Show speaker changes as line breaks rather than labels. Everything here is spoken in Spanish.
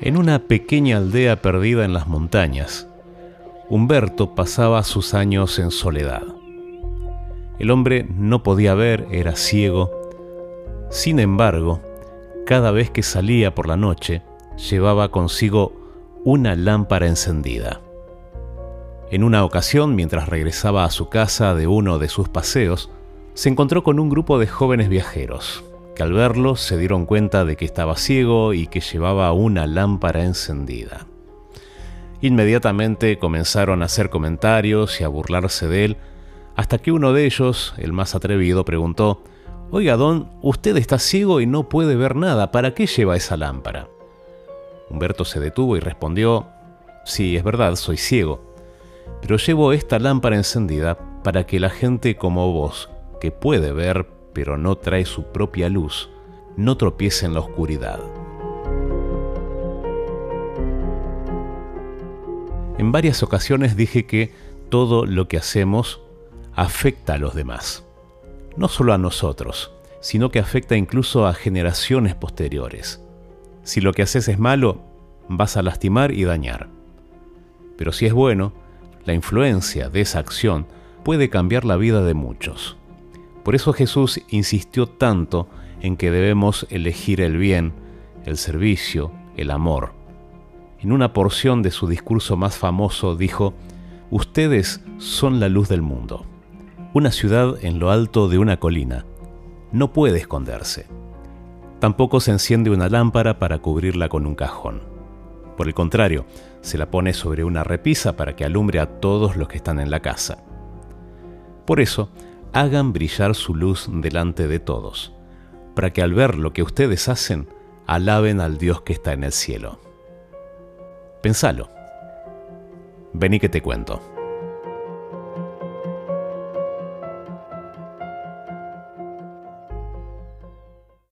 En una pequeña aldea perdida en las montañas, Humberto pasaba sus años en soledad. El hombre no podía ver, era ciego. Sin embargo, cada vez que salía por la noche, llevaba consigo una lámpara encendida. En una ocasión, mientras regresaba a su casa de uno de sus paseos, se encontró con un grupo de jóvenes viajeros, que al verlo se dieron cuenta de que estaba ciego y que llevaba una lámpara encendida. Inmediatamente comenzaron a hacer comentarios y a burlarse de él, hasta que uno de ellos, el más atrevido, preguntó, Oiga, don, usted está ciego y no puede ver nada, ¿para qué lleva esa lámpara? Humberto se detuvo y respondió, Sí, es verdad, soy ciego, pero llevo esta lámpara encendida para que la gente como vos, que puede ver pero no trae su propia luz, no tropiece en la oscuridad. En varias ocasiones dije que todo lo que hacemos afecta a los demás. No solo a nosotros, sino que afecta incluso a generaciones posteriores. Si lo que haces es malo, vas a lastimar y dañar. Pero si es bueno, la influencia de esa acción puede cambiar la vida de muchos. Por eso Jesús insistió tanto en que debemos elegir el bien, el servicio, el amor. En una porción de su discurso más famoso dijo, Ustedes son la luz del mundo. Una ciudad en lo alto de una colina no puede esconderse. Tampoco se enciende una lámpara para cubrirla con un cajón. Por el contrario, se la pone sobre una repisa para que alumbre a todos los que están en la casa. Por eso, hagan brillar su luz delante de todos, para que al ver lo que ustedes hacen, alaben al Dios que está en el cielo. Pensalo. Vení que te cuento.